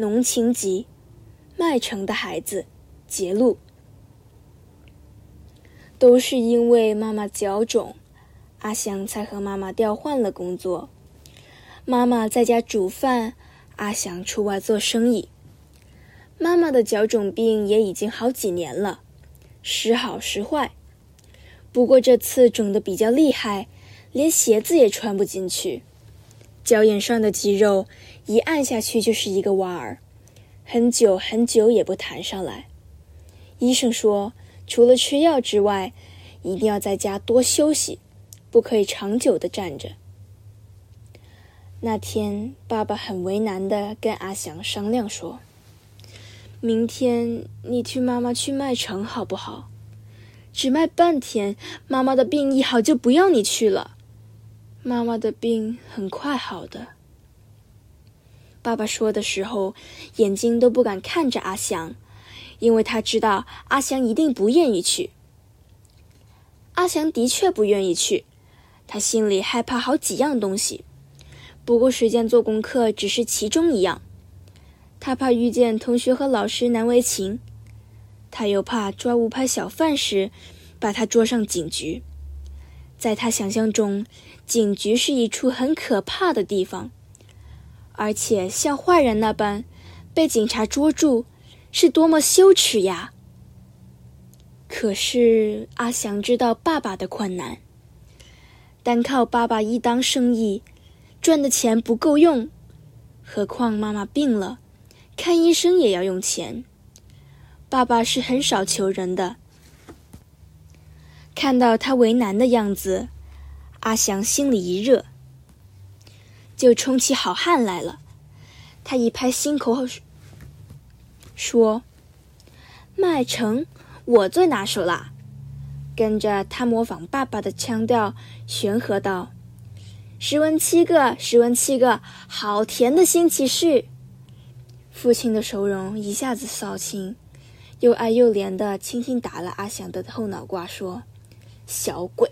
浓情集》，麦城的孩子，节录。都是因为妈妈脚肿，阿祥才和妈妈调换了工作。妈妈在家煮饭，阿祥出外做生意。妈妈的脚肿病也已经好几年了，时好时坏。不过这次肿得比较厉害，连鞋子也穿不进去。脚眼上的肌肉一按下去就是一个弯儿，很久很久也不弹上来。医生说，除了吃药之外，一定要在家多休息，不可以长久的站着。那天，爸爸很为难的跟阿祥商量说。明天你替妈妈去麦城好不好？只卖半天，妈妈的病一好就不要你去了。妈妈的病很快好的。爸爸说的时候，眼睛都不敢看着阿祥，因为他知道阿祥一定不愿意去。阿祥的确不愿意去，他心里害怕好几样东西，不过时间做功课只是其中一样。他怕遇见同学和老师难为情，他又怕抓无牌小贩时，把他捉上警局。在他想象中，警局是一处很可怕的地方，而且像坏人那般被警察捉住，是多么羞耻呀！可是阿祥知道爸爸的困难，单靠爸爸一当生意，赚的钱不够用，何况妈妈病了。看医生也要用钱，爸爸是很少求人的。看到他为难的样子，阿祥心里一热，就冲起好汉来了。他一拍心口说：“麦城，我最拿手啦！”跟着他模仿爸爸的腔调，玄和道：“十文七个，十文七个，好甜的新奇事。”父亲的愁容一下子扫清，又爱又怜的轻轻打了阿祥的后脑瓜，说：“小鬼。”